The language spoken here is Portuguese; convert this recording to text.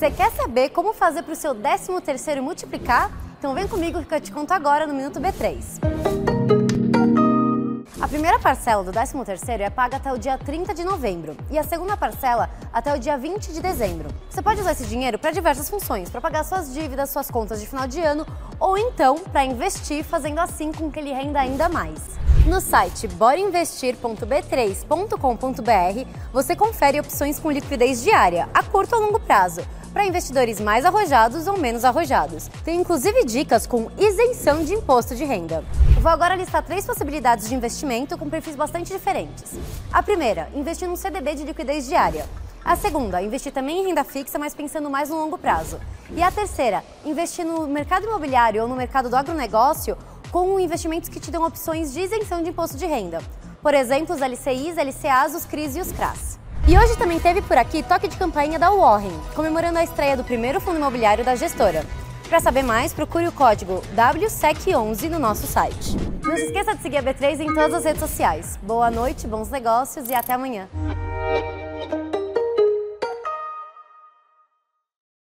Você quer saber como fazer para o seu 13 terceiro multiplicar? Então vem comigo que eu te conto agora no Minuto B3. A primeira parcela do 13º é paga até o dia 30 de novembro e a segunda parcela até o dia 20 de dezembro. Você pode usar esse dinheiro para diversas funções, para pagar suas dívidas, suas contas de final de ano ou então para investir, fazendo assim com que ele renda ainda mais. No site borainvestir.b3.com.br você confere opções com liquidez diária, a curto ou longo prazo para investidores mais arrojados ou menos arrojados. Tem inclusive dicas com isenção de imposto de renda. vou agora listar três possibilidades de investimento com perfis bastante diferentes. A primeira, investir num CDB de liquidez diária. A segunda, investir também em renda fixa, mas pensando mais no longo prazo. E a terceira, investir no mercado imobiliário ou no mercado do agronegócio com investimentos que te dão opções de isenção de imposto de renda. Por exemplo, os LCIs, LCAs, os CRIs e os CRAs. E hoje também teve por aqui toque de campainha da Warren, comemorando a estreia do primeiro fundo imobiliário da gestora. Para saber mais, procure o código WSEC11 no nosso site. Não se esqueça de seguir a B3 em todas as redes sociais. Boa noite, bons negócios e até amanhã.